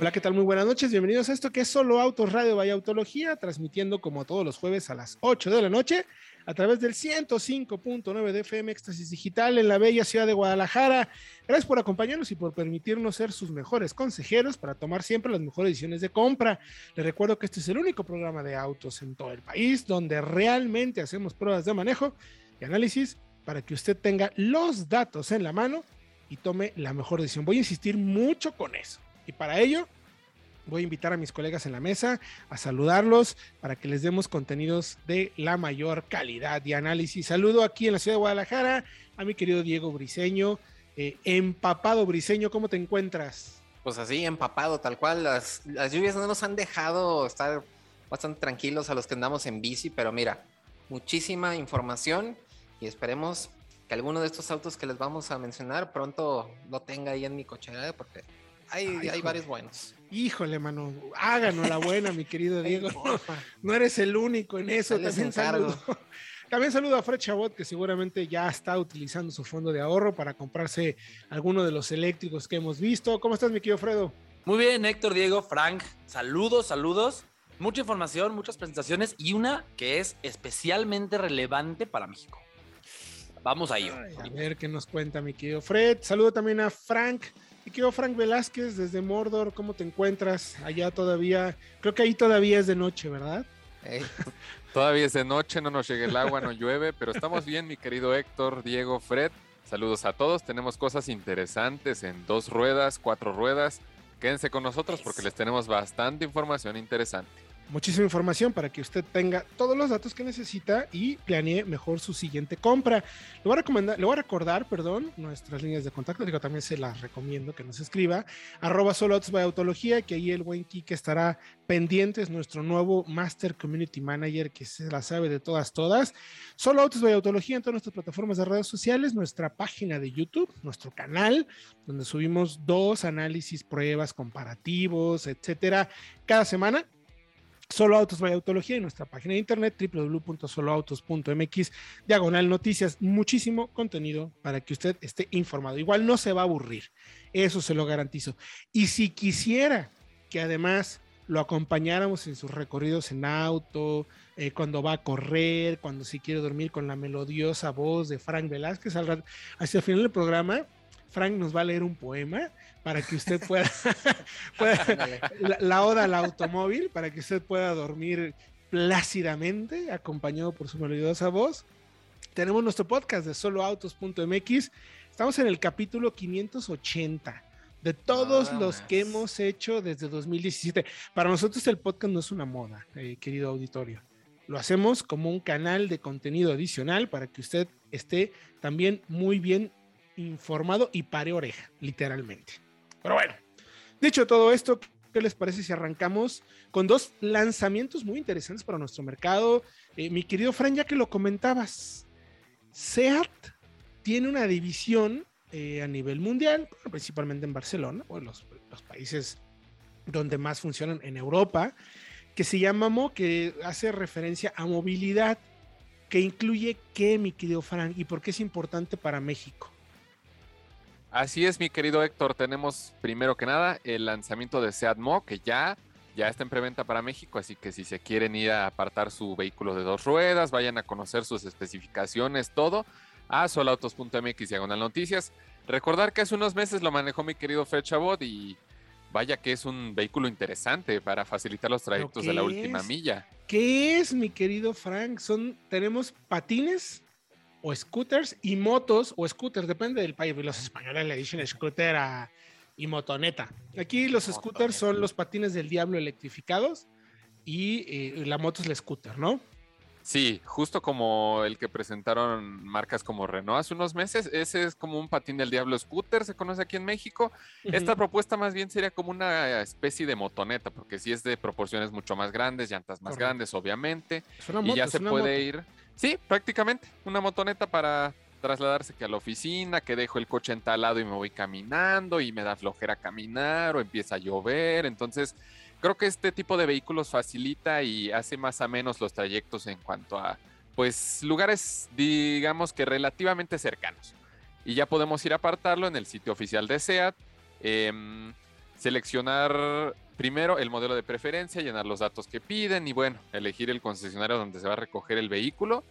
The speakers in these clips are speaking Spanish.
Hola, ¿qué tal? Muy buenas noches. Bienvenidos a esto que es Solo Autos Radio Vaya Autología, transmitiendo como todos los jueves a las 8 de la noche a través del 105.9 de FM Éxtasis Digital en la bella ciudad de Guadalajara. Gracias por acompañarnos y por permitirnos ser sus mejores consejeros para tomar siempre las mejores decisiones de compra. Les recuerdo que este es el único programa de autos en todo el país donde realmente hacemos pruebas de manejo y análisis para que usted tenga los datos en la mano y tome la mejor decisión. Voy a insistir mucho con eso. Y para ello, voy a invitar a mis colegas en la mesa a saludarlos para que les demos contenidos de la mayor calidad y análisis. Saludo aquí en la ciudad de Guadalajara a mi querido Diego Briseño. Eh, empapado Briseño, ¿cómo te encuentras? Pues así, empapado, tal cual. Las, las lluvias no nos han dejado estar bastante tranquilos a los que andamos en bici, pero mira, muchísima información y esperemos que alguno de estos autos que les vamos a mencionar pronto lo tenga ahí en mi cochera, porque hay, varios buenos. Híjole, mano, háganos la buena, mi querido Diego. no eres el único en eso. También saludo. También saludo a Fred Chabot, que seguramente ya está utilizando su fondo de ahorro para comprarse alguno de los eléctricos que hemos visto. ¿Cómo estás, mi querido Fredo? Muy bien, Héctor, Diego, Frank. Saludos, saludos. Mucha información, muchas presentaciones y una que es especialmente relevante para México. Vamos a ello. a ver qué nos cuenta mi querido Fred. Saludo también a Frank y quiero Frank Velázquez desde Mordor, ¿cómo te encuentras? Allá todavía, creo que ahí todavía es de noche, ¿verdad? todavía es de noche, no nos llega el agua, no llueve, pero estamos bien, mi querido Héctor, Diego, Fred. Saludos a todos, tenemos cosas interesantes en dos ruedas, cuatro ruedas. Quédense con nosotros porque les tenemos bastante información interesante muchísima información para que usted tenga todos los datos que necesita y planee mejor su siguiente compra. Le voy a recomendar, le voy a recordar, perdón, nuestras líneas de contacto, digo, también se las recomiendo que nos escriba, arroba by autología, que ahí el buen Kike estará pendiente, es nuestro nuevo Master Community Manager que se la sabe de todas, todas. Solo autos by autología en todas nuestras plataformas de redes sociales, nuestra página de YouTube, nuestro canal, donde subimos dos análisis, pruebas, comparativos, etcétera, cada semana Solo Autos by Autología y nuestra página de internet www.soloautos.mx diagonal noticias. Muchísimo contenido para que usted esté informado. Igual no se va a aburrir, eso se lo garantizo. Y si quisiera que además lo acompañáramos en sus recorridos en auto, eh, cuando va a correr, cuando si quiere dormir con la melodiosa voz de Frank Velázquez, hacia el final del programa, Frank nos va a leer un poema para que usted pueda, la, oda al automóvil, para que usted pueda dormir plácidamente, acompañado por su melodiosa voz. Tenemos nuestro podcast de soloautos.mx. Estamos en el capítulo 580 de todos los que hemos hecho desde 2017. Para nosotros el podcast no es una moda, eh, querido auditorio. Lo hacemos como un canal de contenido adicional para que usted esté también muy bien informado y pare oreja, literalmente. Pero bueno, dicho todo esto, ¿qué les parece si arrancamos con dos lanzamientos muy interesantes para nuestro mercado? Eh, mi querido Fran, ya que lo comentabas, SEAT tiene una división eh, a nivel mundial, principalmente en Barcelona, o en los, los, países donde más funcionan en Europa, que se llama MO, que hace referencia a movilidad, que incluye qué, mi querido Fran, y por qué es importante para México. Así es, mi querido Héctor. Tenemos primero que nada el lanzamiento de Seat Mo, que ya, ya está en preventa para México. Así que si se quieren ir a apartar su vehículo de dos ruedas, vayan a conocer sus especificaciones, todo, a solautos.mx diagonal noticias. Recordar que hace unos meses lo manejó mi querido Fred Chabot y vaya que es un vehículo interesante para facilitar los trayectos de la última milla. ¿Qué es, mi querido Frank? Son, tenemos patines o scooters y motos o scooters, depende del país. Los españoles le dicen scooter a, y motoneta. Aquí los scooters son los patines del diablo electrificados y eh, la moto es el scooter, ¿no? Sí, justo como el que presentaron marcas como Renault hace unos meses, ese es como un patín del diablo scooter, se conoce aquí en México. Esta propuesta más bien sería como una especie de motoneta, porque si es de proporciones mucho más grandes, llantas más grandes, obviamente, y ya se puede ir Sí, prácticamente. Una motoneta para trasladarse que a la oficina, que dejo el coche entalado y me voy caminando y me da flojera caminar o empieza a llover. Entonces, creo que este tipo de vehículos facilita y hace más a menos los trayectos en cuanto a, pues, lugares, digamos que relativamente cercanos. Y ya podemos ir a apartarlo en el sitio oficial de SEAT, em, seleccionar primero el modelo de preferencia, llenar los datos que piden y bueno, elegir el concesionario donde se va a recoger el vehículo.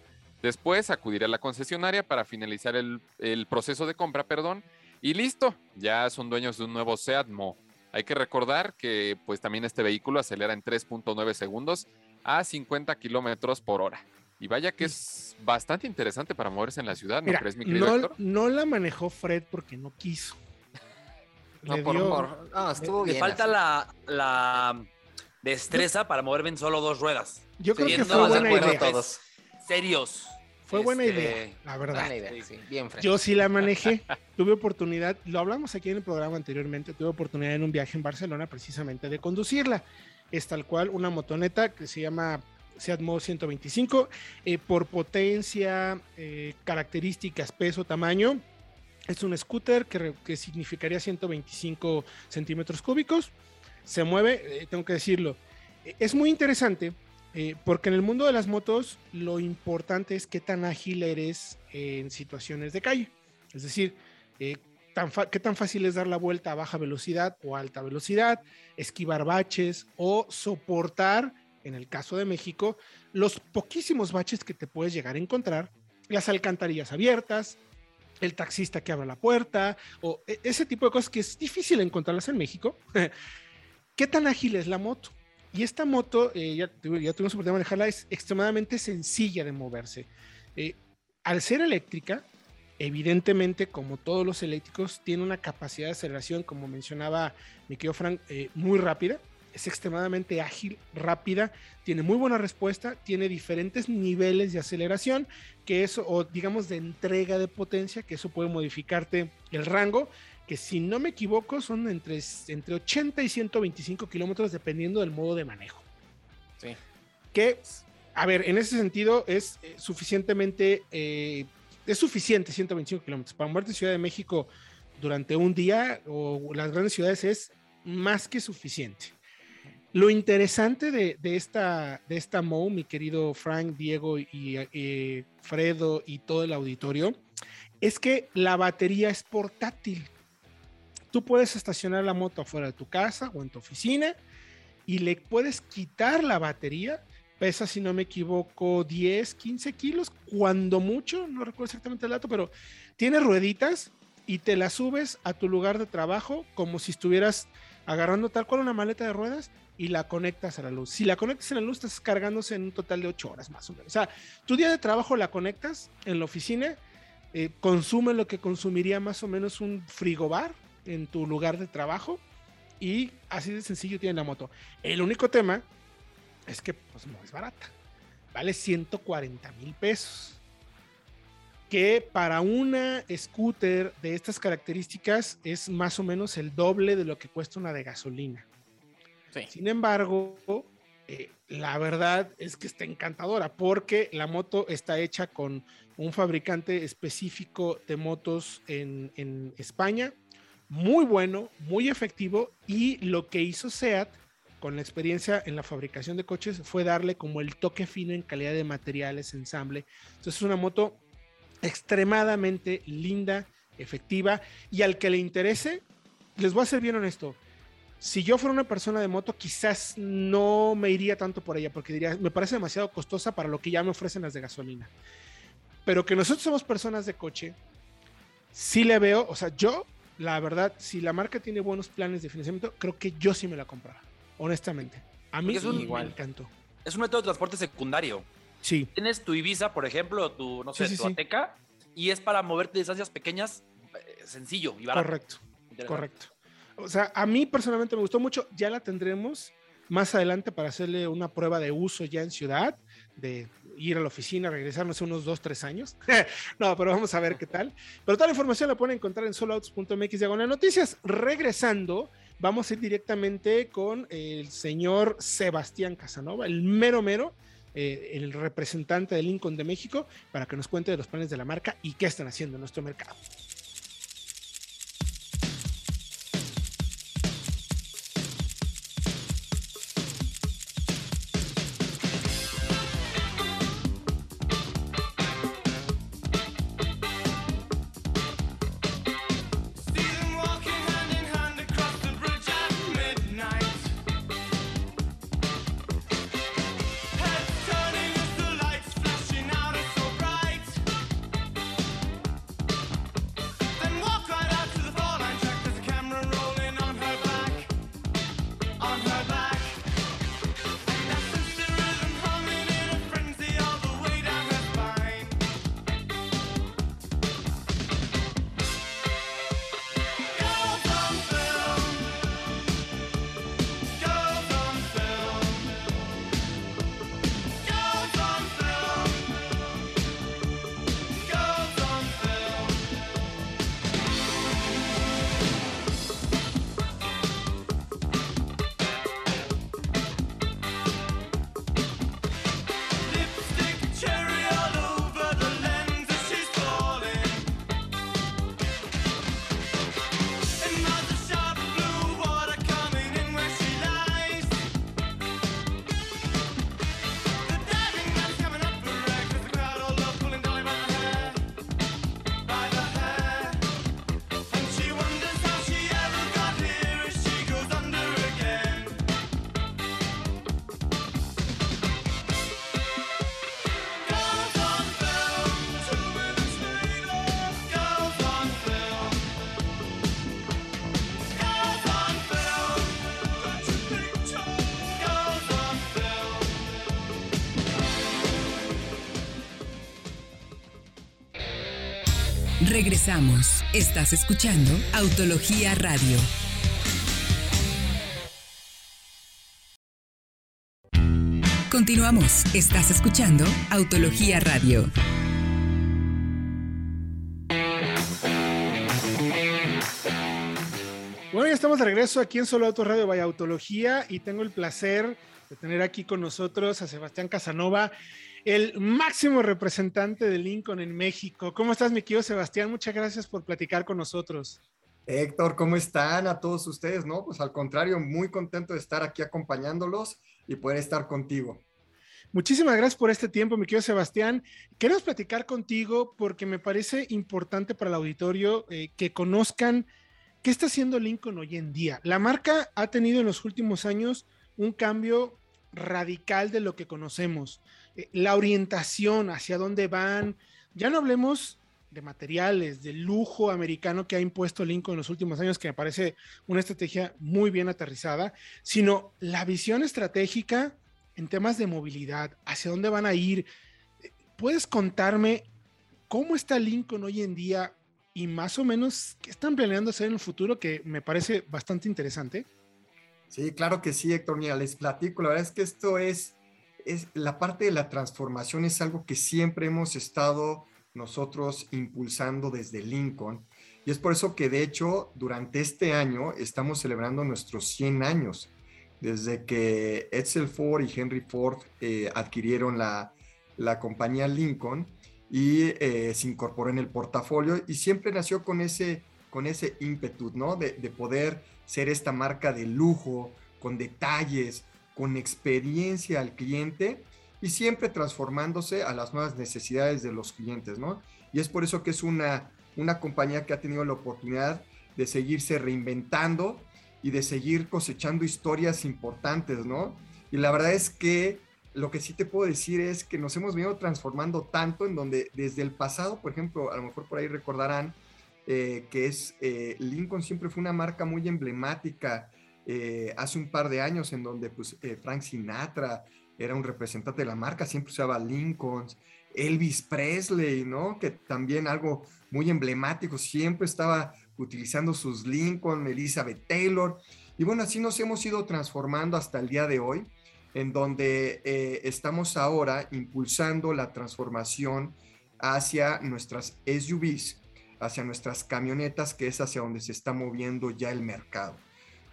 Después acudir a la concesionaria para finalizar el, el proceso de compra, perdón, y listo, ya son dueños de un nuevo SEAT Mo. Hay que recordar que pues también este vehículo acelera en 3.9 segundos a 50 kilómetros por hora. Y vaya que es bastante interesante para moverse en la ciudad, ¿no Mira, crees, mi querido no la manejó Fred porque no quiso. No, Le por, dio- por- no, estuvo Le bien. falta así. la, la destreza para moverme en solo dos ruedas. Yo creo que no, fue buena idea. todos. Serios. Fue buena Este, idea, la verdad. Buena idea, sí, bien fresco. Yo sí la manejé. Tuve oportunidad, lo hablamos aquí en el programa anteriormente, tuve oportunidad en un viaje en Barcelona precisamente de conducirla. Es tal cual una motoneta que se llama Seat Mo 125. eh, por potencia, eh, características, peso, tamaño. Es un scooter que, que significaría 125 centímetros cúbicos. Se mueve, eh, tengo que decirlo. Eh, Es muy interesante eh, porque en el mundo de las motos lo importante es qué tan ágil eres en situaciones de calle. Es decir, eh, tan qué tan fácil es dar la vuelta a baja velocidad o alta velocidad, esquivar baches o soportar, en el caso de México, los poquísimos baches que te puedes llegar a encontrar, las alcantarillas abiertas, el taxista que abre la puerta, o e- ese tipo de cosas que es difícil encontrarlas en México. ¿Qué tan ágil es la moto? Y esta moto, eh, ya, ya tuvimos oportunidad de manejarla, es extremadamente sencilla de moverse. Eh, al ser eléctrica, evidentemente, como todos los eléctricos, tiene una capacidad de aceleración, como mencionaba mi querido Frank, eh, muy rápida. Es extremadamente ágil, rápida, tiene muy buena respuesta, tiene diferentes niveles de aceleración, que eso, o digamos de entrega de potencia, que eso puede modificarte el rango, que si no me equivoco son entre, entre 80 y 125 kilómetros dependiendo del modo de manejo. Sí. Que, a ver, en ese sentido es eh, suficientemente, eh, es suficiente 125 kilómetros. Para moverte en Ciudad de México durante un día o las grandes ciudades es más que suficiente. Lo interesante de, esta, de esta Mo, mi querido Frank, Diego y Fredo y todo el auditorio, es que la batería es portátil. Tú puedes estacionar la moto afuera de tu casa o en tu oficina y le puedes quitar la batería. Pesa, si no me equivoco, 10, 15 kilos, cuando mucho, no recuerdo exactamente el dato, pero tiene rueditas y te la subes a tu lugar de trabajo como si estuvieras agarrando tal cual una maleta de ruedas y la conectas a la luz. Si la conectas a la luz, estás cargándose en un total de 8 horas más o menos. O sea, tu día de trabajo la conectas en la oficina, eh, consume lo que consumiría más o menos un frigobar en tu lugar de trabajo y así de sencillo tiene la moto. El único tema es que pues no es barata. Vale 140 mil pesos. Que para una scooter de estas características es más o menos el doble de lo que cuesta una de gasolina. Sí. Sin embargo, eh, la verdad es que está encantadora porque la moto está hecha con un fabricante específico de motos en, en España, muy bueno, muy efectivo y lo que hizo SEAT con la experiencia en la fabricación de coches fue darle como el toque fino en calidad de materiales, ensamble. Entonces es una moto extremadamente linda, efectiva y al que le interese, les voy a ser bien honesto, si yo fuera una persona de moto, quizás no me iría tanto por ella, porque diría, me parece demasiado costosa para lo que ya me ofrecen las de gasolina. Pero que nosotros somos personas de coche, sí le veo, o sea, yo, la verdad, si la marca tiene buenos planes de financiamiento, creo que yo sí me la comprara, honestamente. A mí es un- me igual. encantó. Es un método de transporte secundario. Sí, Tienes tu Ibiza, por ejemplo, tu, no sé, Sí, sí, tu. Ateca, y es para moverte distancias pequeñas, eh, sencillo y barato. correcto. Correcto. O sea, a mí personalmente me gustó mucho. Ya la tendremos más adelante para hacerle una prueba de uso ya en ciudad, de ir a la oficina, regresarnos unos dos, tres años. no, pero vamos a ver qué tal. Pero toda la información la pueden encontrar en soloautos.mx diagonal noticias. Regresando, vamos a ir directamente con el señor Sebastián Casanova, el mero mero, eh, el representante de Lincoln de México, para que nos cuente de los planes de la marca y qué están haciendo en nuestro mercado. Regresamos. Estás escuchando Autología Radio. Continuamos. Estás escuchando Autología Radio. Bueno, ya estamos de regreso aquí en Solo Auto Radio Vaya Autología y tengo el placer de tener aquí con nosotros a Sebastián Casanova, el máximo representante de Lincoln en México. ¿Cómo estás, mi querido Sebastián? Muchas gracias por platicar con nosotros. Héctor, ¿cómo están a todos ustedes? No, pues al contrario, muy contento de estar aquí acompañándolos y poder estar contigo. Muchísimas gracias por este tiempo, mi querido Sebastián. Queremos platicar contigo porque me parece importante para el auditorio eh, que conozcan qué está haciendo Lincoln hoy en día. La marca ha tenido en los últimos años un cambio radical de lo que conocemos. Eh, la orientación hacia dónde van, ya no hablemos de materiales, de lujo americano que ha impuesto Lincoln en los últimos años, que me parece una estrategia muy bien aterrizada, sino la visión estratégica en temas de movilidad, hacia dónde van a ir. ¿Puedes contarme cómo está Lincoln hoy en día y más o menos qué están planeando hacer en el futuro, que me parece bastante interesante? Sí, claro que sí, Héctor. Mira, les platico. La verdad es que esto es, la parte de la transformación, es algo que siempre hemos estado nosotros impulsando desde Lincoln. Y es por eso que, de hecho, durante este año estamos celebrando nuestros 100 años, desde que Edsel Ford y Henry Ford eh, adquirieron la, la, compañía Lincoln y eh, se incorporó en el portafolio y siempre nació con ese, con ese ímpetu, ¿no? De, de poder ser esta marca de lujo, con detalles, con experiencia al cliente y siempre transformándose a las nuevas necesidades de los clientes, ¿no? Y es por eso que es una, una compañía que ha tenido la oportunidad de seguirse reinventando y de seguir cosechando historias importantes, ¿no? Y la verdad es que lo que sí te puedo decir es que nos hemos venido transformando tanto en donde desde el pasado, por ejemplo, a lo mejor por ahí recordarán, eh, que es eh, Lincoln siempre fue una marca muy emblemática eh, hace un par de años en donde pues, Frank Sinatra era un representante de la marca, siempre usaba Lincoln, Elvis Presley, ¿no? Que también algo muy emblemático, siempre estaba utilizando sus Lincoln, Elizabeth Taylor. Y bueno, así nos hemos ido transformando hasta el día de hoy, en donde estamos ahora impulsando la transformación hacia nuestras SUVs, hacia nuestras camionetas, que es hacia donde se está moviendo ya el mercado.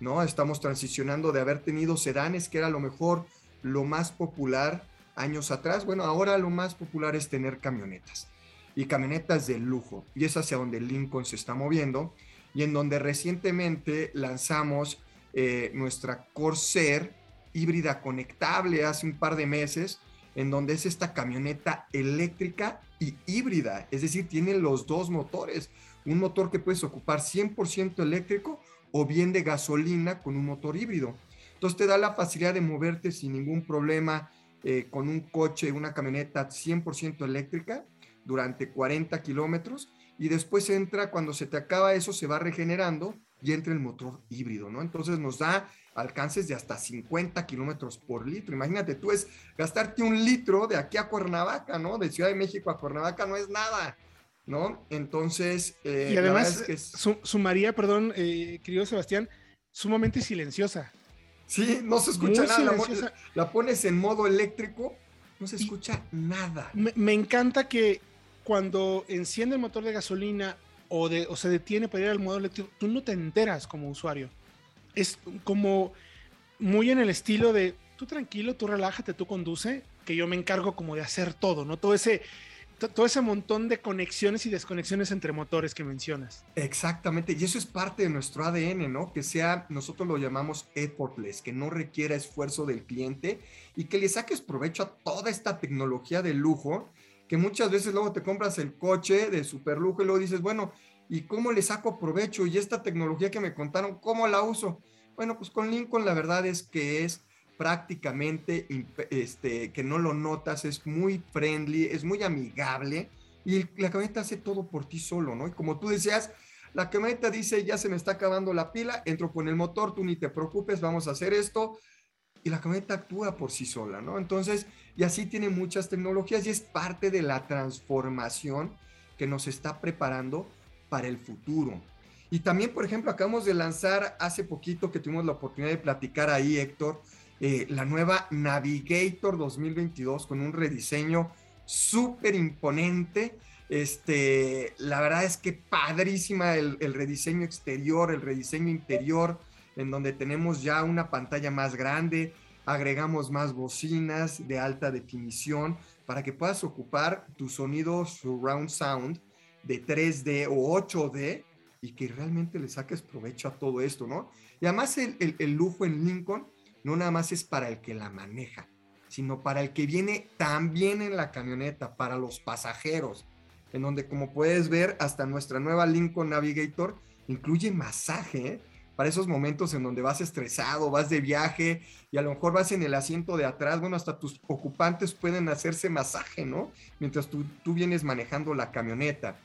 ¿No? Estamos transicionando de haber tenido sedanes, que era lo mejor lo más popular años atrás. Bueno, ahora lo más popular es tener camionetas y camionetas de lujo. Y es hacia donde Lincoln se está moviendo y en donde recientemente lanzamos eh, nuestra Corsair híbrida conectable hace un par de meses, en donde es esta camioneta eléctrica y híbrida, es decir, tiene los dos motores, un motor que puedes ocupar 100% eléctrico o bien de gasolina con un motor híbrido. Entonces te da la facilidad de moverte sin ningún problema eh, con un coche, una camioneta 100% eléctrica durante 40 kilómetros y después entra, cuando se te acaba eso, se va regenerando y entra el motor híbrido, ¿no? Entonces nos da alcances de hasta 50 kilómetros por litro. Imagínate, tú es gastarte un litro de aquí a Cuernavaca, ¿no? De Ciudad de México a Cuernavaca no es nada, ¿no? Entonces. Eh, y además, que sumaría, perdón, eh, querido Sebastián, sumamente silenciosa. Sí, no se escucha nada. La, pones en modo eléctrico, no se escucha nada. Me, me, encanta que cuando enciende el motor de gasolina o, de, o se detiene para ir al modo eléctrico, tú no te enteras como usuario es como muy en el estilo de tú tranquilo, tú relájate, tú conduce, que yo me encargo como de hacer todo, ¿no? Todo ese, todo ese montón de conexiones y desconexiones entre motores que mencionas. Exactamente, y eso es parte de nuestro ADN, ¿no? Que sea, nosotros lo llamamos effortless, que no requiera esfuerzo del cliente y que le saques provecho a toda esta tecnología de lujo, que muchas veces luego te compras el coche de super lujo y luego dices, bueno, ¿Y cómo le saco provecho? Y esta tecnología que me contaron, ¿cómo la uso? Bueno, pues con Lincoln la verdad es que es prácticamente, este, que no lo notas, es muy friendly, es muy amigable y la camioneta hace todo por ti solo, ¿no? Y como tú decías, la camioneta dice, ya se me está acabando la pila, entro con el motor, tú ni te preocupes, vamos a hacer esto. Y la camioneta actúa por sí sola, ¿no? Entonces, y así tiene muchas tecnologías y es parte de la transformación que nos está preparando para el futuro. Y también, por ejemplo, acabamos de lanzar hace poquito que tuvimos la oportunidad de platicar ahí, Héctor, eh, la nueva Navigator 2022 con un rediseño súper imponente. Este, la verdad es que padrísima el, el, rediseño exterior, el rediseño interior, en donde tenemos ya una pantalla más grande, agregamos más bocinas de alta definición para que puedas ocupar tu sonido surround sound de 3D o 8D y que realmente le saques provecho a todo esto, ¿no? Y además el, el, el lujo en Lincoln no nada más es para el que la maneja, sino para el que viene también en la camioneta, para los pasajeros, en donde como puedes ver, hasta nuestra nueva Lincoln Navigator incluye masaje, ¿eh? para esos momentos en donde vas estresado, vas de viaje y a lo mejor vas en el asiento de atrás, bueno, hasta tus ocupantes pueden hacerse masaje, ¿no? Mientras tú, tú vienes manejando la camioneta.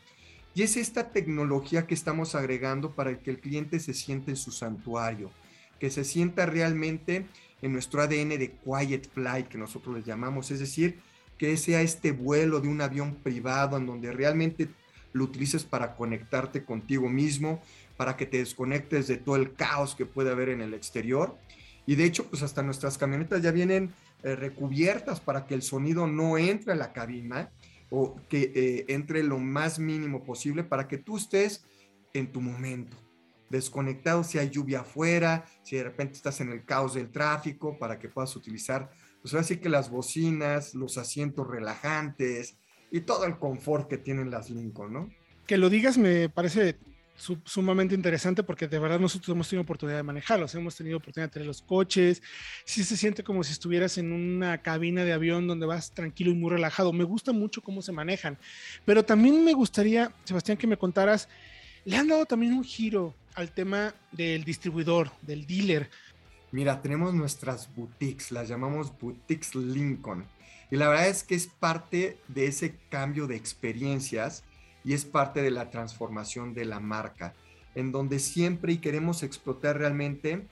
Y es esta tecnología que estamos agregando para que el cliente se siente en su santuario, que se sienta realmente en nuestro ADN de quiet flight, que nosotros le llamamos, es decir, que sea este vuelo de un avión privado en donde realmente lo utilices para conectarte contigo mismo, para que te desconectes de todo el caos que puede haber en el exterior. Y de hecho, pues hasta nuestras camionetas ya vienen eh, recubiertas para que el sonido no entre a la cabina o que eh, entre lo más mínimo posible para que tú estés en tu momento, desconectado si hay lluvia afuera, si de repente estás en el caos del tráfico, para que puedas utilizar, pues así que las bocinas, los asientos relajantes y todo el confort que tienen las Lincoln, ¿no? Que lo digas me parece sumamente interesante porque de verdad nosotros hemos tenido oportunidad de manejarlos, hemos tenido oportunidad de tener los coches, sí se siente como si estuvieras en una cabina de avión donde vas tranquilo y muy relajado. Me gusta mucho cómo se manejan, pero también me gustaría, Sebastián, que me contaras, le han dado también un giro al tema del distribuidor, del dealer. Mira, tenemos nuestras boutiques, las llamamos boutiques Lincoln. Y la verdad es que es parte de ese cambio de experiencias y es parte de la transformación de la marca, en donde siempre y queremos explotar realmente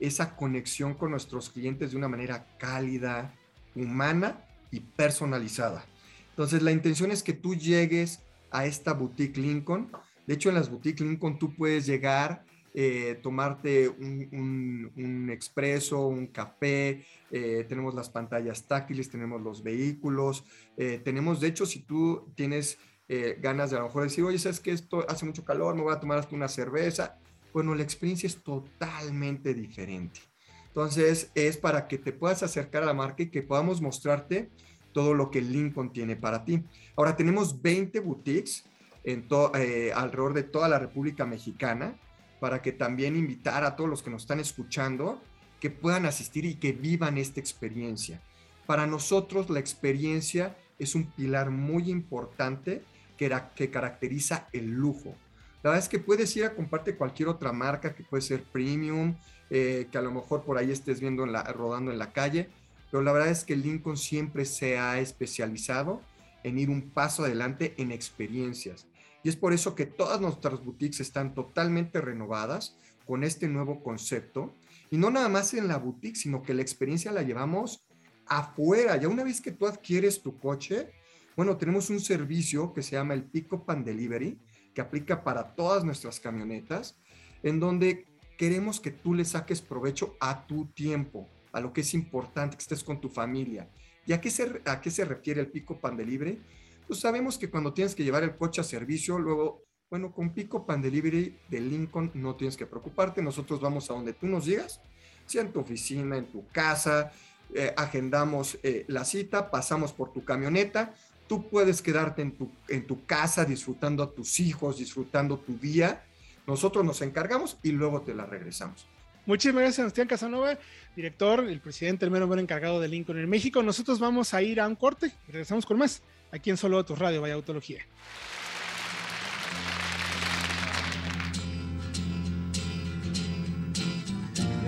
esa conexión con nuestros clientes de una manera cálida, humana y personalizada. Entonces la intención es que tú llegues a esta boutique Lincoln. De hecho, en las boutiques Lincoln tú puedes llegar, eh, tomarte un, un, un, expreso, un café, eh, tenemos las pantallas táctiles, tenemos los vehículos, eh, tenemos, de hecho, si tú tienes eh, ganas de a lo mejor decir, oye, sabes que esto hace mucho calor, me voy a tomar hasta una cerveza. Bueno, la experiencia es totalmente diferente. Entonces, es para que te puedas acercar a la marca y que podamos mostrarte todo lo que Lincoln tiene para ti. Ahora tenemos 20 boutiques en eh, alrededor de toda la República Mexicana para que también invitar a todos los que nos están escuchando que puedan asistir y que vivan esta experiencia. Para nosotros la experiencia es un pilar muy importante que, caracteriza el lujo. La verdad es que puedes ir a comprarte cualquier otra marca que puede ser premium, eh, que a lo mejor por ahí estés viendo rodando en la calle, pero la verdad es que Lincoln siempre se ha especializado en ir un paso adelante en experiencias. Y es por eso que todas nuestras boutiques están totalmente renovadas con este nuevo concepto. Y no nada más en la boutique, sino que la experiencia la llevamos afuera. Ya una vez que tú adquieres tu coche, bueno, tenemos un servicio que se llama el Pico Pan Delivery, que aplica para todas nuestras camionetas, en donde queremos que tú le saques provecho a tu tiempo, a lo que es importante, que estés con tu familia. ¿Y a qué se, a qué se refiere el Pico Pan Delivery? Pues sabemos que cuando tienes que llevar el coche a servicio, luego, bueno, con Pico Pan Delivery de Lincoln no tienes que preocuparte, nosotros vamos a donde tú nos digas, sea en tu oficina, en tu casa, eh, agendamos eh, la cita, pasamos por tu camioneta, tú puedes quedarte en tu, en tu casa disfrutando a tus hijos, disfrutando tu día. Nosotros nos encargamos y luego te la regresamos. Muchísimas gracias, Sebastián Casanova, director, el presidente, el mero mero encargado de Lincoln en México. Nosotros vamos a ir a un corte regresamos con más aquí en Solo Tu Radio, Vaya Autología.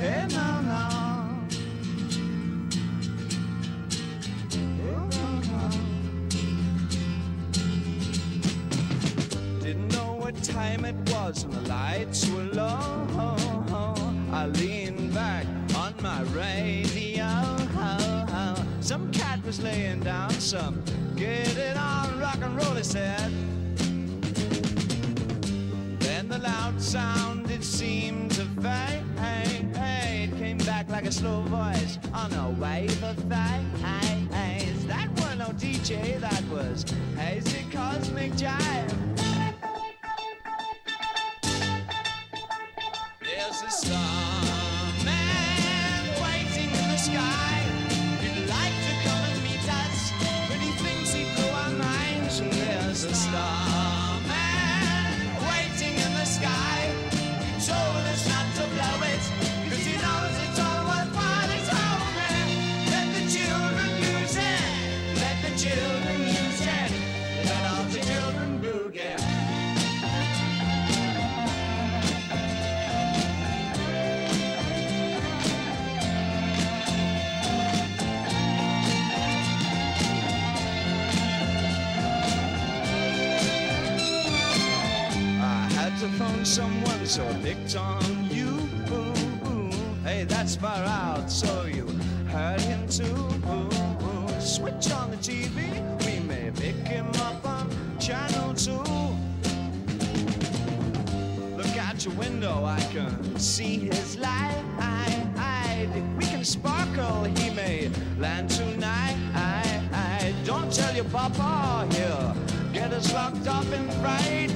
Hey, no, no. time it was and the lights were low. I leaned back on my radio. Some cat was laying down some. Get it on, rock and roll, he said. Then the loud sound, it seemed to fade. It came back like a slow voice on a wave of thighs. That was no DJ, that was hazy cosmic jive. So picked on you. Hey, that's far out, so you heard him too. Switch on the TV, we may pick him up on channel two. Look out your window, I can see his light. If we can sparkle, he may land tonight. Don't tell your papa, he'll get us locked up in fright.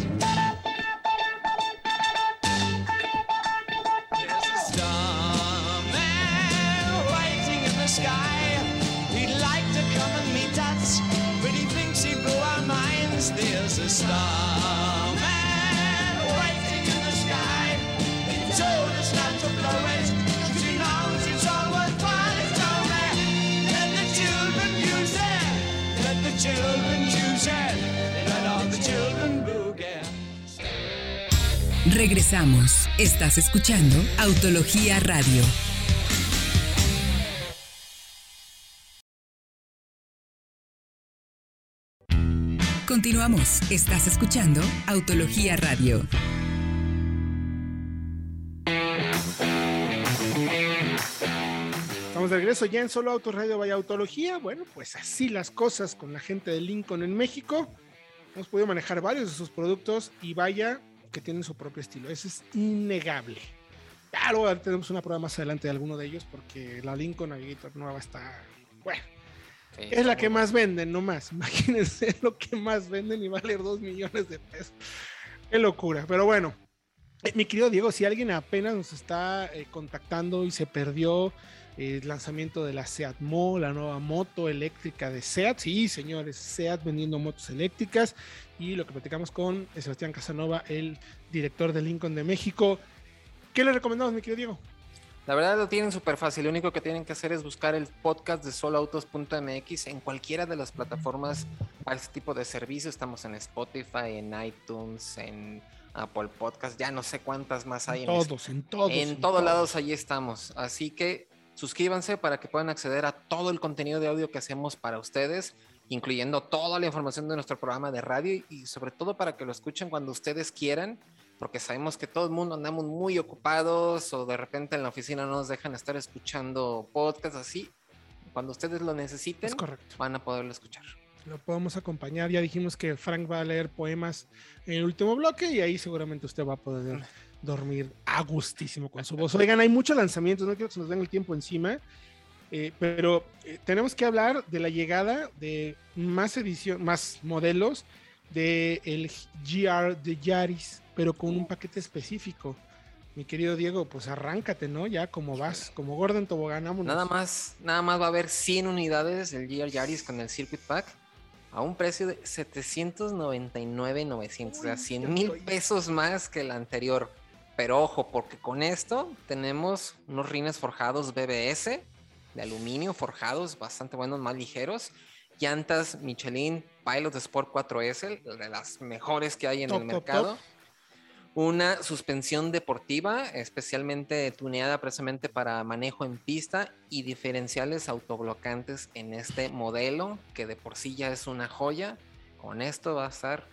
Regresamos. Estás escuchando Autología Radio. Continuamos. Estás escuchando Autología Radio. Estamos de regreso ya en Solo Autos Radio Vaya Autología. Bueno, pues así las cosas con la gente de Lincoln en México. Hemos podido manejar varios de sus productos y vaya que tienen su propio estilo. Eso es innegable. Luego tenemos una prueba más adelante de alguno de ellos porque la Lincoln Navigator nueva está, bueno, Sí, es la que muy más venden, no más. Imagínense lo que más venden y valer 2 millones de pesos. Qué locura. Pero bueno, eh, mi querido Diego, si alguien apenas nos está eh, contactando y se perdió el lanzamiento de la Seat Mo, la nueva moto eléctrica de Seat, sí, señores, Seat vendiendo motos eléctricas y lo que platicamos con Sebastián Casanova, el director de Lincoln de México. ¿Qué le recomendamos, mi querido Diego? La verdad lo tienen súper fácil. Lo único que tienen que hacer es buscar el podcast de soloautos.mx en cualquiera de las plataformas para este tipo de servicios. Estamos en Spotify, en iTunes, en Apple Podcast, ya no sé cuántas más hay. En en todos, en todos. en todos lados allí estamos. Así que suscríbanse para que puedan acceder a todo el contenido de audio que hacemos para ustedes, incluyendo toda la información de nuestro programa de radio y sobre todo para que lo escuchen cuando ustedes quieran, porque sabemos que todo el mundo andamos muy ocupados o de repente en la oficina no nos dejan estar escuchando podcasts así. Cuando ustedes lo necesiten, van a poderlo escuchar. Lo podemos acompañar. Ya dijimos que Frank va a leer poemas en el último bloque y ahí seguramente usted va a poder dormir a gustísimo con su voz. Oigan, hay muchos lanzamientos, no quiero que se nos den el tiempo encima, eh, pero eh, tenemos que hablar de la llegada de más edición, más modelos de el GR de Yaris, pero con un paquete específico. Mi querido Diego, pues arráncate, ¿no? Ya como vas, como Gordon Tobogán, vámonos. Nada más, nada más va a haber 100 unidades del GR Yaris con el Circuit Pack a un precio de 799.900, o sea, 100 mil pesos más que el anterior. Pero ojo, porque con esto tenemos unos rines forjados BBS de aluminio forjados, bastante buenos, más ligeros. Llantas Michelin Pilot Sport 4S, de las mejores que hay en Top, el top, mercado. top. Una suspensión deportiva especialmente tuneada precisamente para manejo en pista y diferenciales autoblocantes en este modelo que de por sí ya es una joya. Con esto va a estar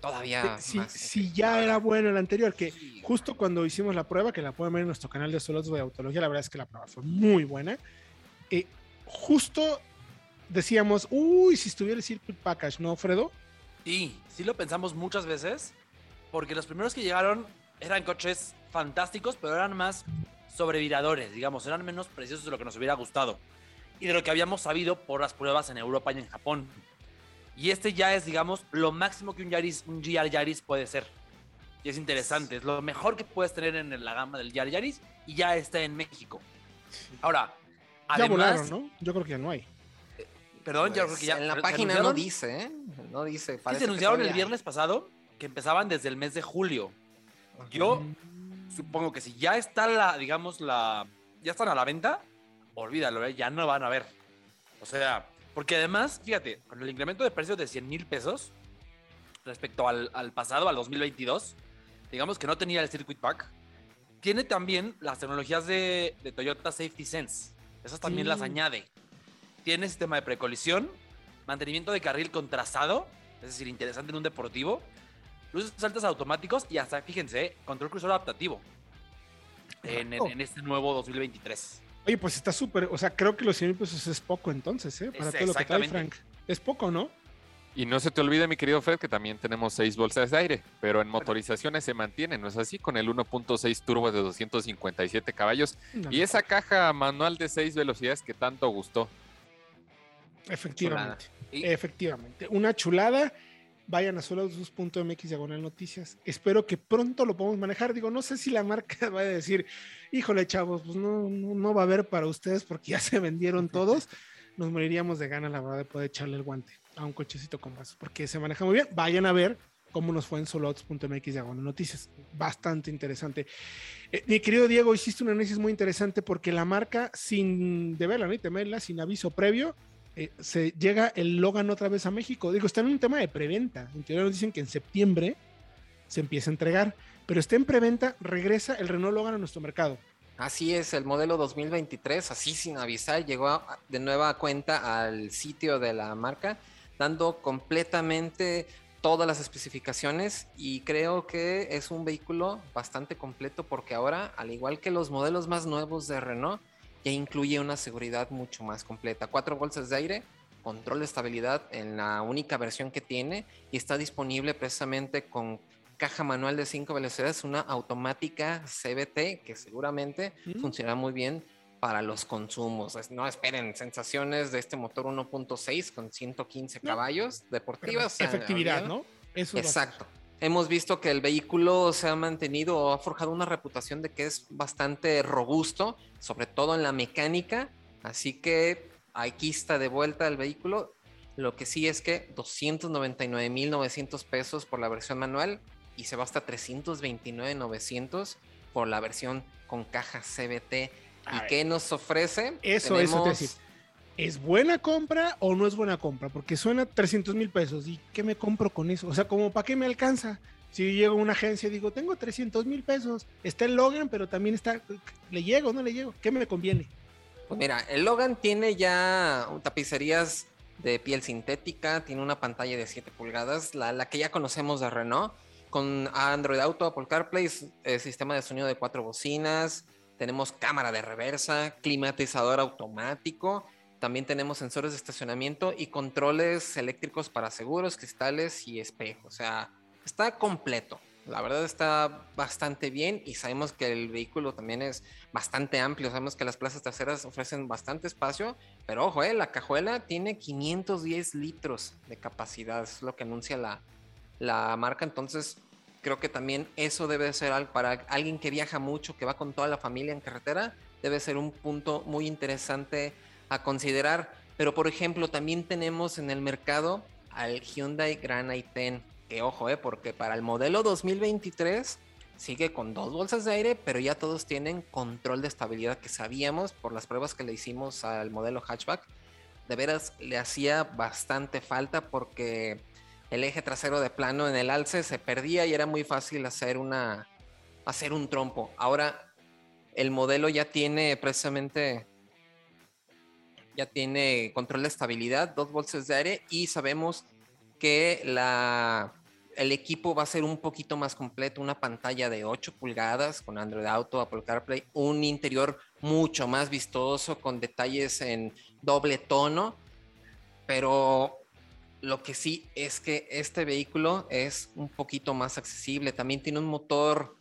todavía si, más. si ya era bueno el anterior, que Sí, justo cuando hicimos la prueba, que la pueden ver en nuestro canal de Solos de Autología, la verdad es que la prueba fue muy buena. eh, justo decíamos, uy, si estuviera el Circuit Package, ¿no, Fredo? Sí, sí lo pensamos muchas veces, porque los primeros que llegaron eran coches fantásticos, pero eran más sobreviradores, digamos, eran menos preciosos de lo que nos hubiera gustado y de lo que habíamos sabido por las pruebas en Europa y en Japón. Y este ya es, digamos, lo máximo que un Yaris, un GR Yaris puede ser. Y es interesante, es lo mejor que puedes tener en la gama del GR Yaris y ya está en México. Ahora, Ya además, volaron, ¿no? Yo creo que ya no hay. Pues, perdón, yo creo que ya en la página no dice, ¿eh? No dice. Sí, se anunciaron el viernes pasado que empezaban desde el mes de julio. Yo supongo que si ya está la, digamos, la. Ya están a la venta, olvídalo, ¿eh? ya no van a ver. O sea, porque además, fíjate, con el incremento de precios de 100 mil pesos respecto al, al pasado, al 2022, digamos que no tenía el Circuit Pack, tiene también las tecnologías de, de Toyota Safety Sense. Esas también Sí. las añade. Tiene sistema de precolisión, mantenimiento de carril con trazado, es decir, interesante en un deportivo, luces altas automáticos y hasta, fíjense, eh, control crucero adaptativo en, en- en este nuevo 2023. Oye, pues está súper. O sea, creo que los 100 mil pesos es poco entonces, ¿eh? Para Es- todo lo que trae. Frank. Es poco, ¿no? Y no se te olvide, mi querido Fred, que también tenemos seis bolsas de aire, pero en motorizaciones se mantiene, ¿no es así? Con el 1.6 turbo de 257 caballos y esa locura. caja manual de seis velocidades que tanto gustó. Efectivamente. Y- Efectivamente. Una chulada. Vayan a solosus.mx diagonal noticias. Espero que pronto lo podamos manejar. Digo, no sé si la marca va a decir, híjole, chavos, pues no, no, no va a haber para ustedes porque ya se vendieron todos. Nos moriríamos de gana, la verdad, de poder echarle el guante a un cochecito como eso, porque se maneja muy bien. Vayan a ver cómo nos fue en solots.mx diagonal noticias. Bastante interesante. Eh, mi querido Diego, hiciste un análisis muy interesante porque la marca, sin deberla ni temerla, sin aviso previo, eh, se llega el Logan otra vez a México. Digo, está en un tema de preventa. En teoría nos dicen que en septiembre se empieza a entregar, pero está en preventa, regresa el Renault Logan a nuestro mercado. Así es, el modelo 2023, así sin avisar, llegó de nueva cuenta al sitio de la marca, dando completamente todas las especificaciones y creo que es un vehículo bastante completo porque ahora, al igual que los modelos más nuevos de Renault, ya incluye una seguridad mucho más completa. Cuatro bolsas de aire, control de estabilidad en la única versión que tiene y está disponible precisamente con caja manual de 5 velocidades, una automática CBT que seguramente Mm. funcionará muy bien para los consumos. No esperen sensaciones de este motor 1.6 con 115 No. caballos deportivas. efectividad. ¿no? Eso es Exacto. Hemos visto que el vehículo se ha mantenido o ha forjado una reputación de que es bastante robusto, sobre todo en la mecánica. Así que aquí está de vuelta el vehículo. Lo que sí es que 299.900 pesos por la versión manual y se va hasta 329.900 por la versión con caja CBT. ¿Y qué nos ofrece? Eso, te Tenemos- decir. ¿Es buena compra o no es buena compra? Porque suena 300 mil pesos. ¿Y qué me compro con eso? O sea, como para qué me alcanza? Si llego a una agencia y digo, tengo 300 mil pesos, está el Logan, pero también está, ¿le llego o no le llego? ¿Qué me conviene? Pues mira, el Logan tiene ya tapicerías de piel sintética, tiene una pantalla de 7 pulgadas, la, la que ya conocemos de Renault, con Android Auto, Apple CarPlay, eh, sistema de sonido de cuatro bocinas, tenemos cámara de reversa, climatizador automático, también tenemos sensores de estacionamiento y controles eléctricos para seguros, cristales y espejos. O sea, está completo. La verdad está bastante bien y sabemos que el vehículo también es bastante amplio. Sabemos que las plazas traseras ofrecen bastante espacio, pero ojo, eh, la cajuela tiene 510 litros de capacidad, es lo que anuncia la, la marca. Entonces, creo que también eso debe ser algo para alguien que viaja mucho, que va con toda la familia en carretera, debe ser un punto muy interesante a considerar. Pero, por ejemplo, también tenemos en el mercado al Hyundai Grand i10, que ojo, eh, porque para el modelo 2023 sigue con dos bolsas de aire, pero ya todos tienen control de estabilidad que sabíamos por las pruebas que le hicimos al modelo hatchback. De veras le hacía bastante falta porque el eje trasero de plano en el alce se perdía y era muy fácil hacer una hacer un trompo. Ahora el modelo ya tiene precisamente ya tiene control de estabilidad, dos bolsas de aire y sabemos que la el equipo va a ser un poquito más completo, una pantalla de 8 pulgadas con Android Auto, Apple CarPlay, un interior mucho más vistoso con detalles en doble tono, pero lo que sí es que este vehículo es un poquito más accesible, también tiene un motor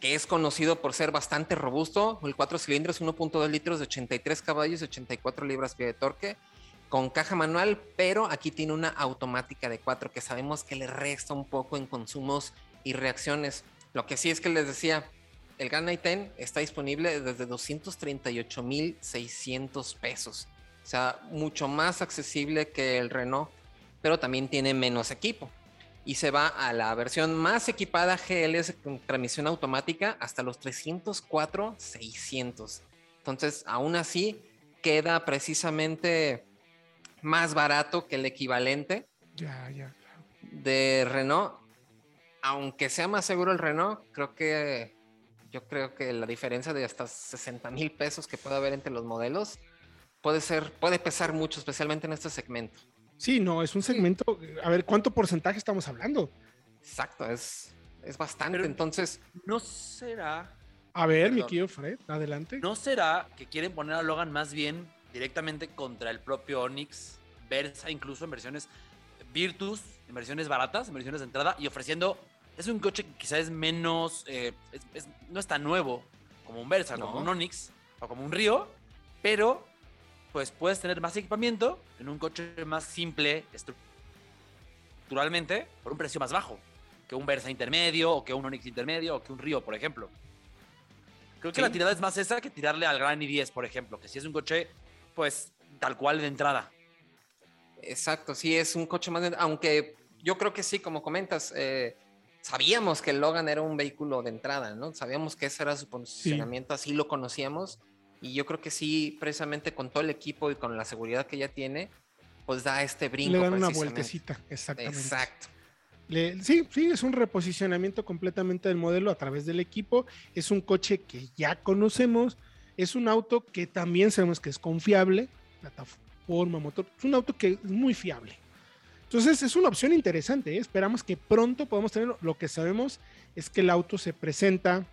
que es conocido por ser bastante robusto. El 4 cilindros, 1.2 litros de 83 caballos y 84 libras-pie de torque, con caja manual, pero aquí tiene una automática de 4 que sabemos que le resta un poco en consumos y reacciones. Lo que sí es que les decía, el Gran i10 está disponible desde 238.600 pesos. O sea, mucho más accesible que el Renault, pero también tiene menos equipo. Y se va a la versión más equipada GLS con transmisión automática hasta los 304 600. Entonces, aún así, queda precisamente más barato que el equivalente Ya, ya. de Renault. Aunque sea más seguro el Renault, creo que yo creo que la diferencia de hasta 60 mil pesos que puede haber entre los modelos puede ser, puede pesar mucho, especialmente en este segmento. Sí, no, es un segmento. A ver, ¿cuánto porcentaje estamos hablando? Exacto, es, es bastante. Pero- Entonces, ¿No será, A ver, mi querido Fred, adelante. no será que quieren poner a Logan más bien directamente contra el propio Onix, Versa incluso en versiones Virtus, en versiones baratas, en versiones de entrada y ofreciendo es un coche que quizás es menos, eh, es- es- no es tan nuevo como un Versa, No. como un Onix o como un Río, pero pues puedes tener más equipamiento en un coche más simple estructuralmente por un precio más bajo que un Versa intermedio o que un Onix intermedio o que un Río, por ejemplo. Creo que Sí. la tirada es más esa que tirarle al Gran i10, por ejemplo, que si es un coche, pues tal cual de entrada. exacto, sí es un coche más, de- aunque yo creo que sí, como comentas, eh, sabíamos que el Logan era un vehículo de entrada, ¿no? Sabíamos que ese era su posicionamiento, así lo conocíamos. Y yo creo que sí, precisamente con todo el equipo y con la seguridad que ya tiene, pues da este brinco. Le dan una vueltecita, exactamente. Exacto. Le- sí, sí, es un reposicionamiento completamente del modelo a través del equipo. Es un coche que ya conocemos. Es un auto que también sabemos que es confiable. Plataforma, motor. Es un auto que es muy fiable. Entonces es una opción interesante. ¿eh? Esperamos que pronto podamos tenerlo. Lo que sabemos es que el auto se presenta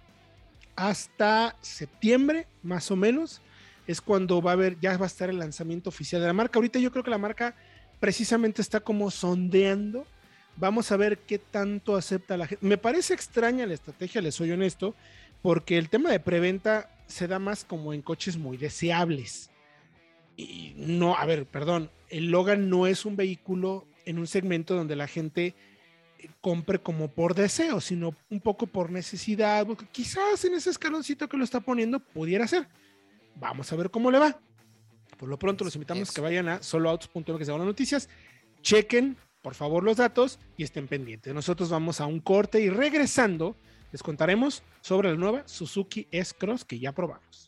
hasta septiembre, más o menos. Es cuando va a haber, ya va a estar el lanzamiento oficial de la marca. Ahorita yo creo que la marca precisamente está como sondeando Vamos a ver qué tanto acepta la gente. Me parece extraña la estrategia, les soy honesto, porque el tema de preventa se da más como en coches muy deseables. Y no, a ver, perdón, el Logan no es un vehículo en un segmento donde la gente compre como por deseo, sino un poco por necesidad. porque Quizás en ese escaloncito que lo está poniendo pudiera ser. Vamos a ver cómo le va. Por lo pronto los invitamos es. que vayan a las noticias, chequen por favor los datos y estén pendientes. Nosotros vamos a un corte y regresando les contaremos sobre la nueva Suzuki S-Cross que ya probamos.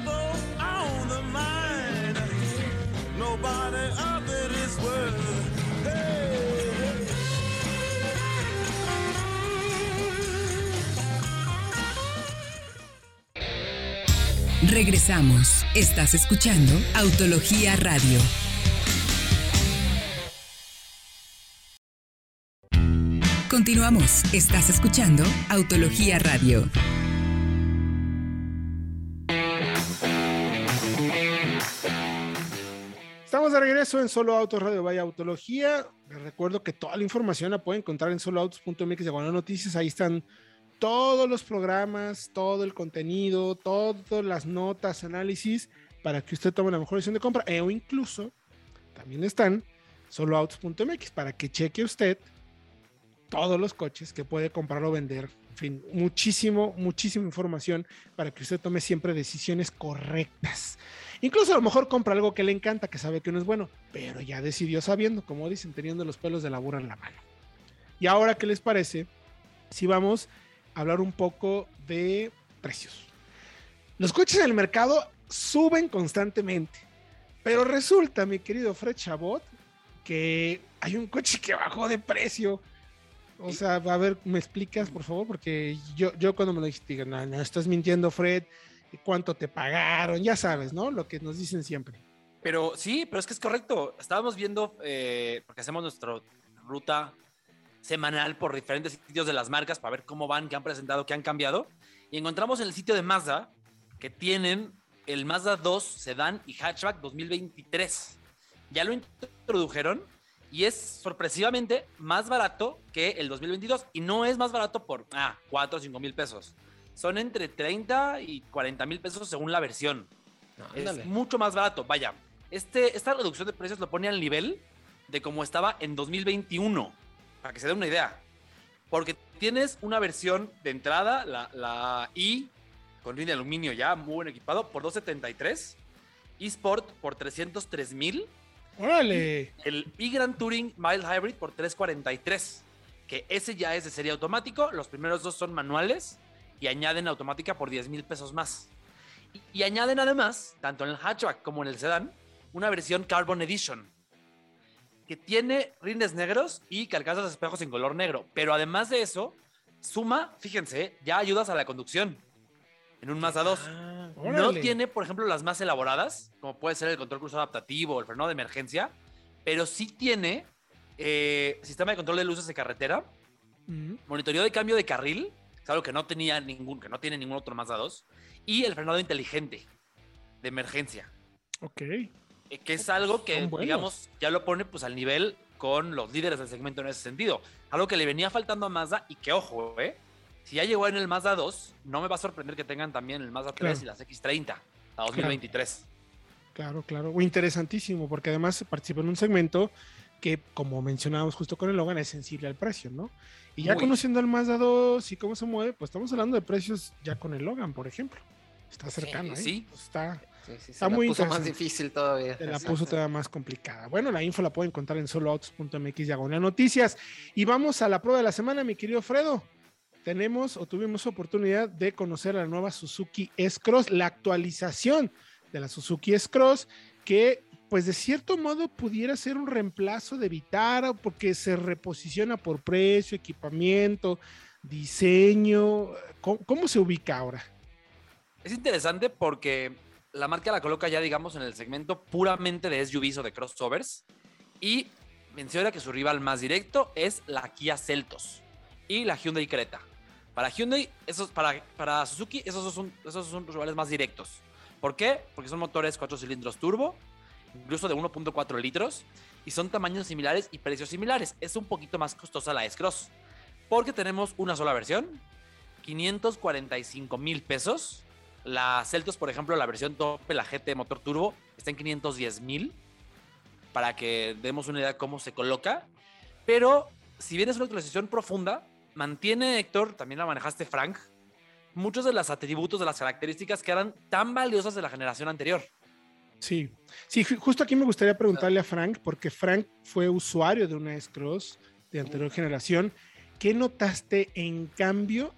Is. Regresamos. Estás escuchando Autología Radio. Continuamos. Estás escuchando Autología Radio. Estamos de regreso en Solo Autos Radio Vaya Autología. Les recuerdo que toda la información la pueden encontrar en soloautos.mx de noticias. Ahí están todos los programas, todo el contenido, todas las notas, análisis para que usted tome la mejor decisión de compra. E, o incluso también están soloautos.mx para que cheque usted todos los coches que puede comprar o vender. En fin, muchísimo, muchísima información para que usted tome siempre decisiones correctas. Incluso a lo mejor compra algo que le encanta, que sabe que no es bueno, pero ya decidió sabiendo, como dicen, teniendo los pelos de la burra en la mano. Y ahora, ¿qué les parece? Si vamos hablar un poco de precios. Los coches en el mercado suben constantemente, pero resulta, mi querido Fred Chabot, que hay un coche que bajó de precio. O sea, a ver, ¿me explicas, por favor? Porque yo, yo cuando me lo dijiste, digo, no, no, estás mintiendo, Fred. ¿Cuánto te pagaron? Ya sabes, ¿no? Lo que nos dicen siempre. Pero sí, pero es que es correcto. Estábamos viendo, eh, porque hacemos nuestra ruta semanal por diferentes sitios de las marcas para ver cómo van, qué han presentado, qué han cambiado. Y encontramos en el sitio de Mazda que tienen el Mazda 2 Sedan y Hatchback 2023. Ya lo introdujeron y es sorpresivamente más barato que el 2022. Y no es más barato por ah, 4 o 5 mil pesos. Son entre 30 y 40 mil pesos según la versión. Ándale. Es mucho más barato. Vaya, este, esta reducción de precios lo pone al nivel de como estaba en 2021, para que se dé una idea. Porque tienes una versión de entrada, la, la I, con línea de aluminio ya muy buen equipado, por 273. eSport por 303 mil. ¡Órale! El e-Grand Touring Mild Hybrid por 343. Que ese ya es de serie automático. Los primeros dos son manuales y añaden automática por 10 mil pesos más. Y, y añaden además, tanto en el hatchback como en el sedán, una versión Carbon Edition. Que tiene rines negros y alcanza los espejos en color negro. Pero además de eso, suma, fíjense, ya ayudas a la conducción. En un Mazda 2. No órale. tiene, por ejemplo, las más elaboradas, como puede ser el control cruzado adaptativo o el frenado de emergencia, pero sí tiene eh, sistema de control de luces de carretera, Mm, monitoreo de cambio de carril, es algo que no tenía ningún, que no tiene ningún otro Mazda 2, y el frenado inteligente de emergencia, Ok. eh, que es algo que, digamos, ya lo pone pues al nivel con los líderes del segmento en ese sentido. Algo que le venía faltando a Mazda y que, ojo, eh, si ya llegó en el Mazda 2, no me va a sorprender que tengan también el Mazda 3 Claro. y las X30 a 2023. Claro, claro. Uy, interesantísimo, porque además participa en un segmento que, como mencionábamos justo con el Logan, es sensible al precio, ¿no? Y ya Muy. conociendo al Mazda 2 y cómo se mueve, pues estamos hablando de precios ya con el Logan, por ejemplo. Está cercano, ¿eh? sí. Pues está, Sí, sí, Está muy puso más difícil todavía. te la puso todavía más complicada. Bueno, la info la pueden encontrar en soloautos.mx diagonal noticias. Y vamos a la prueba de la semana, mi querido Fredo. Tenemos o tuvimos oportunidad de conocer la nueva Suzuki S-Cross, la actualización de la Suzuki S-Cross, que pues de cierto modo pudiera ser un reemplazo de Vitara porque se reposiciona por precio, equipamiento, diseño. ¿Cómo, cómo se ubica ahora? Es interesante porque la marca la coloca ya, digamos, en el segmento puramente de SUVs o de crossovers y menciona que su rival más directo es la Kia Celtos y la Hyundai Creta. Para Hyundai, esos, para, para Suzuki, esos son, esos son rivales más directos. ¿Por qué? Porque son motores 4 cilindros turbo, incluso de 1.4 litros, y son tamaños similares y precios similares. Es un poquito más costosa la S-Cross, porque tenemos una sola versión, 545 mil pesos. La Celtos, por ejemplo, la versión tope, la GT motor turbo, está en 510 mil. Para que demos una idea de cómo se coloca. Pero si bien es una actualización profunda, mantiene, Héctor, también la manejaste, Frank, muchos de los atributos, de las características que eran tan valiosas de la generación anterior. Sí, sí, ju- justo aquí me gustaría preguntarle a Frank, porque Frank fue usuario de una S-Cross de anterior generación. ¿Qué notaste en cambio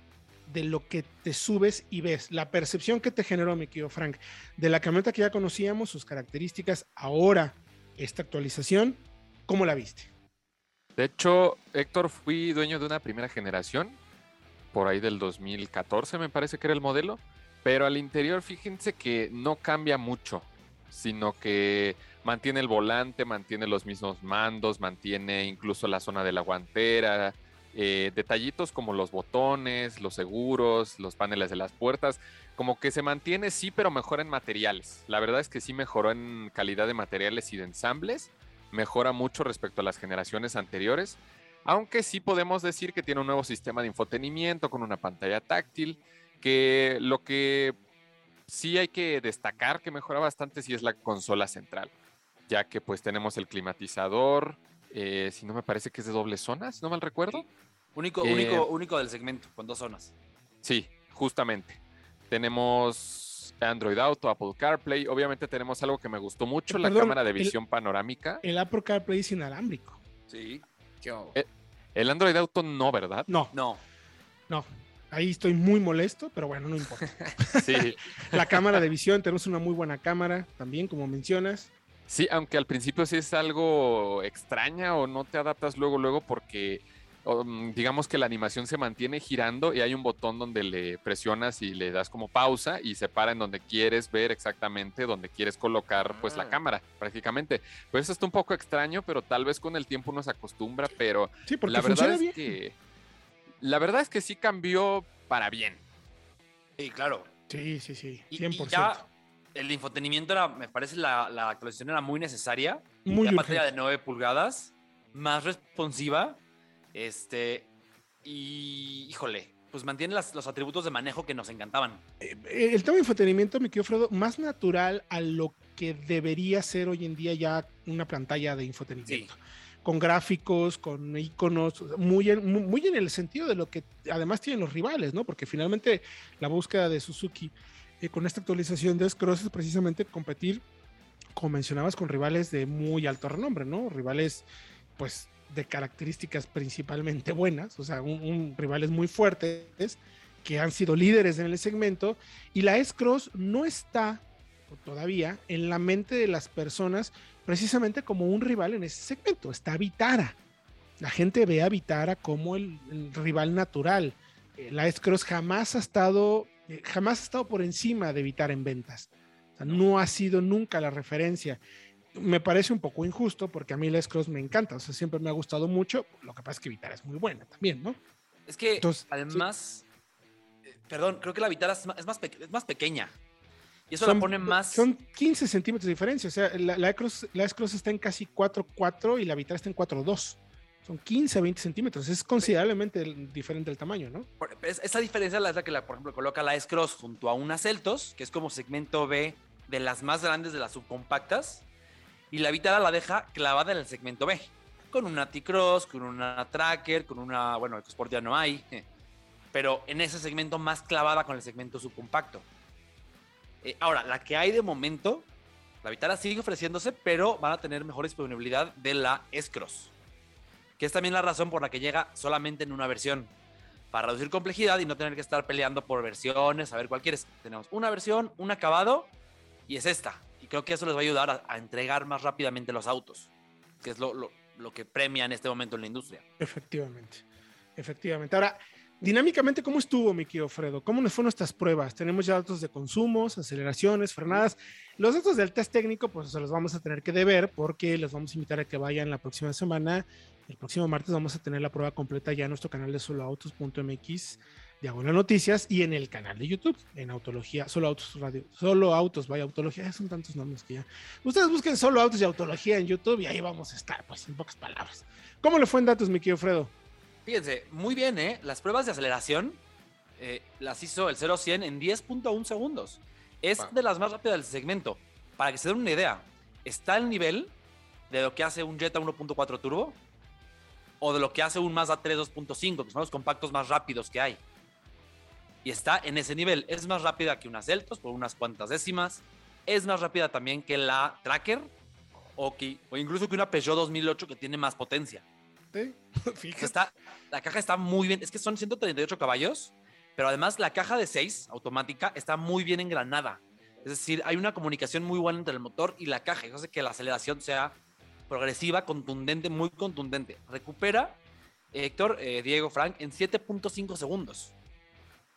de lo que te subes y ves? La percepción que te generó, mi querido Frank, de la camioneta que ya conocíamos, sus características, ahora esta actualización, ¿cómo la viste? De hecho, Héctor, fui dueño de una primera generación, por ahí del 2014 me parece que era el modelo, pero al interior fíjense que no cambia mucho, sino que mantiene el volante, mantiene los mismos mandos, mantiene incluso la zona de la guantera, eh, detallitos como los botones, los seguros, los paneles de las puertas, como que se mantiene sí, pero mejor en materiales. La verdad es que sí mejoró en calidad de materiales y de ensambles, mejora mucho respecto a las generaciones anteriores, aunque sí podemos decir que tiene un nuevo sistema de infotenimiento con una pantalla táctil, que lo que sí hay que destacar que mejora bastante sí es la consola central, ya que pues tenemos el climatizador, eh, si no me parece que es de doble zona, si no mal recuerdo. Único, Eh, único, único del segmento, con dos zonas. Sí, justamente. Tenemos Android Auto, Apple CarPlay. Obviamente tenemos algo que me gustó mucho, la Perdón, cámara de el- visión panorámica. El Apple CarPlay es inalámbrico. Sí. El Android Auto no, ¿verdad? No, No. no. Ahí estoy muy molesto, pero bueno, no importa. Sí, La cámara de visión, tenemos una muy buena cámara también, como mencionas. sí, aunque al principio sí es algo extraña o no te adaptas luego, luego porque um, digamos que la animación se mantiene girando y hay un botón donde le presionas y le das como pausa y se para en donde quieres ver exactamente donde quieres colocar pues la Ah. cámara prácticamente. Pues eso está un poco extraño, pero tal vez con el tiempo uno se acostumbra, pero Sí, porque la verdad funciona es bien. que la verdad es que sí cambió para bien. Sí, claro. Sí, sí, sí, Y, 100%. y ya el infotenimiento era, me parece, la, la actualización era muy necesaria. Muy la pantalla de 9 pulgadas, más responsiva, este, y híjole, pues mantiene las- los atributos de manejo que nos encantaban. Eh, el tema de infotenimiento, mi querido Fredo, más natural a lo que debería ser hoy en día ya una pantalla de infotenimiento. Con gráficos, con iconos, muy en, muy, en el sentido de lo que además tienen los rivales, ¿no? Porque finalmente la búsqueda de Suzuki eh, con esta actualización de S-Cross es precisamente competir, como mencionabas, con rivales de muy alto renombre, ¿no? Rivales, pues, de características principalmente buenas, o sea, un- rivales muy fuertes que han sido líderes en el segmento y la S-Cross no está todavía en la mente de las personas precisamente como un rival en ese segmento, está Vitara. La gente ve a Vitara como el, el rival natural. Eh, La S-Cross jamás ha estado eh, jamás ha estado por encima de Vitara en ventas. O sea, no ha sido nunca la referencia. Me parece un poco injusto porque a mí la S-Cross me encanta, o sea, siempre me ha gustado mucho. Lo que pasa es que Vitara es muy buena también, ¿no? Es que, Entonces, además, eh, perdón, creo que la Vitara es más, es más, pe- es más pequeña. Y eso Son- la pone más... Son 15 centímetros de diferencia. O sea, la, la S-Cross, la está en casi 4.4 y la Vitara está en 4.2. Son 15 a 20 centímetros. Es considerablemente el- diferente el tamaño, ¿no? Esa diferencia es la que, la, por ejemplo, coloca la S-Cross junto a una Celtos, que es como segmento B de las más grandes de las subcompactas, y la Vitara la deja clavada en el segmento B, con una T-Cross, con una Tracker, con una, bueno, EcoSport ya no hay, pero en ese segmento más clavada con el segmento subcompacto. Eh, ahora, la que hay de momento, la Vitara sigue ofreciéndose, pero van a tener mejor disponibilidad de la S-Cross, que es también la razón por la que llega solamente en una versión para reducir complejidad y no tener que estar peleando por versiones, a ver cuál quieres. Tenemos una versión, un acabado y es esta. Y creo que eso les va a ayudar a, entregar más rápidamente los autos, que es lo que premia en este momento en la industria. Efectivamente. Efectivamente. Ahora, dinámicamente, ¿cómo estuvo, mi querido Fredo? ¿Cómo nos fueron nuestras pruebas? Tenemos ya datos de consumos, aceleraciones, frenadas. Los datos del test técnico, pues se los vamos a tener que deber porque les vamos a invitar a que vayan la próxima semana. El próximo martes vamos a tener la prueba completa ya en nuestro canal de soloautos.mx, diagonal noticias, y en el canal de YouTube, en Autología, Solo Autos Radio, Solo Autos, vaya Autología, son tantos nombres que ya. Ustedes busquen Solo Autos y Autología en YouTube y ahí vamos a estar, pues en pocas palabras. ¿Cómo le fue en datos, mi querido Fredo? Fíjense, muy bien, ¿eh? Las pruebas de aceleración eh, las hizo el 0 100 en 10.1 segundos. Es Wow. de las más rápidas del segmento. Para que se den una idea, está al nivel de lo que hace un Jetta 1.4 Turbo o de lo que hace un Mazda 3 2.5, que son los compactos más rápidos que hay. Y está en ese nivel. Es más rápida que una Celtos por unas cuantas décimas. Es más rápida también que la Tracker o, que, o incluso que una Peugeot 2008 que tiene más potencia. ¿Sí? Sea, Fíjate. está, la caja está muy bien. Es que son 138 caballos, pero además la caja de 6 automática está muy bien engranada. Es decir, hay una comunicación muy buena entre el motor y la caja. Eso hace que la aceleración sea progresiva, contundente, muy contundente. Recupera Héctor, eh, Diego, Frank en 7.5 segundos.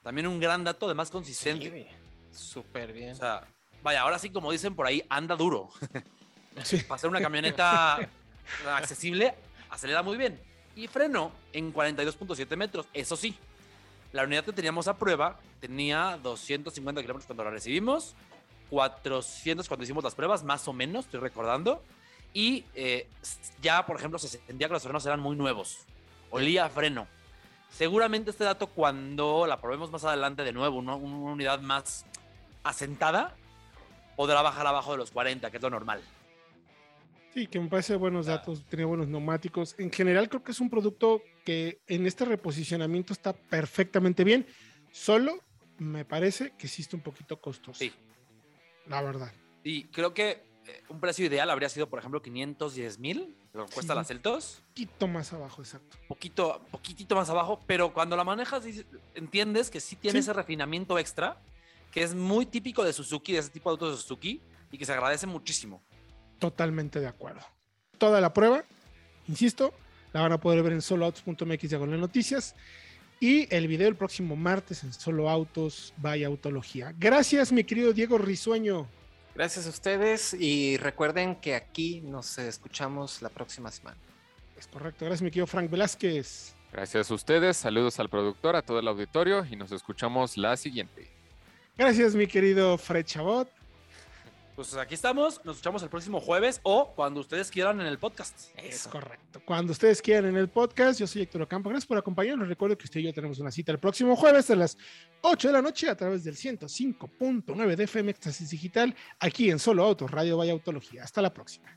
También un gran dato, además consistente. Súper bien. O sea, vaya, ahora sí, como dicen por ahí, anda duro. Sí. Para ser una camioneta accesible, acelera muy bien. Y frenó en 42.7 metros. Eso sí, la unidad que teníamos a prueba tenía 250 kilómetros cuando la recibimos, 400 cuando hicimos las pruebas, más o menos, estoy recordando. Y eh, ya, por ejemplo, se sentía que los frenos eran muy nuevos. Olía a freno. Seguramente este dato, cuando la probemos más adelante de nuevo, una unidad más asentada, podrá bajar abajo de los 40, que es lo normal. Sí, que me parece buenos datos, tenía buenos neumáticos. En general creo que es un producto que en este reposicionamiento está perfectamente bien. Solo me parece que existe un poquito costoso. Sí. La verdad. Y creo que eh, un precio ideal habría sido, por ejemplo, 510 mil, lo que cuesta Sí. la Celtos. Un poquito más abajo, exacto. Poquito, poquitito más abajo, pero cuando la manejas entiendes que sí tiene Sí. ese refinamiento extra, que es muy típico de Suzuki, de ese tipo de autos de Suzuki, y que se agradece muchísimo. Totalmente de acuerdo. Toda la prueba, insisto, la van a poder ver en soloautos.mx diagonal noticias y el video el próximo martes en Solo Autos vaya Autología. Gracias, mi querido Diego Risueño. Gracias a ustedes y recuerden que aquí nos escuchamos la próxima semana. Es correcto. Gracias, mi querido Frank Velázquez. Gracias a ustedes, saludos al productor, a todo el auditorio y nos escuchamos la siguiente. Gracias, mi querido Fred Chabot. Pues aquí estamos, nos escuchamos el próximo jueves o cuando ustedes quieran en el podcast. Es correcto. Cuando ustedes quieran en el podcast, yo soy Héctor Ocampo. Gracias por acompañarnos. Recuerdo que usted y yo tenemos una cita el próximo jueves a las 8 de la noche a través del 105.9 de FM Éxtasis Digital, aquí en Solo Autos, Radio Vaya Autología. Hasta la próxima.